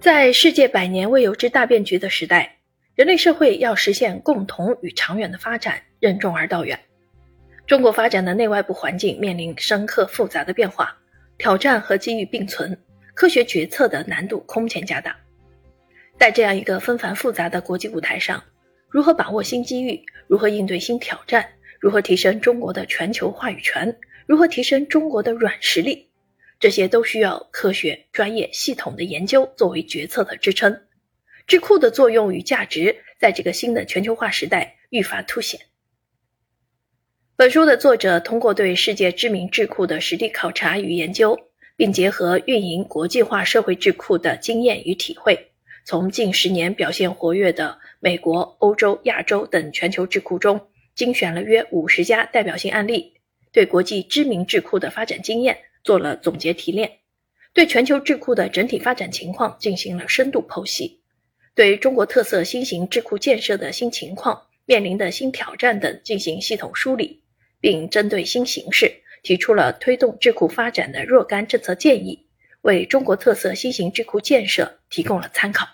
在世界百年未有之大变局的时代，人类社会要实现共同与长远的发展，任重而道远。中国发展的内外部环境面临深刻复杂的变化，挑战和机遇并存，科学决策的难度空前加大。在这样一个纷繁复杂的国际舞台上，如何把握新机遇？如何应对新挑战？如何提升中国的全球话语权？如何提升中国的软实力？这些都需要科学、专业、系统的研究作为决策的支撑。智库的作用与价值在这个新的全球化时代愈发凸显。本书的作者通过对世界知名智库的实地考察与研究，并结合运营国际化社会智库的经验与体会，从近十年表现活跃的美国、欧洲、亚洲等全球智库中精选了约五十家代表性案例，对国际知名智库的发展经验。做了总结提炼，对全球智库的整体发展情况进行了深度剖析，对中国特色新型智库建设的新情况、面临的新挑战等进行系统梳理，并针对新形势提出了推动智库发展的若干政策建议，为中国特色新型智库建设提供了参考。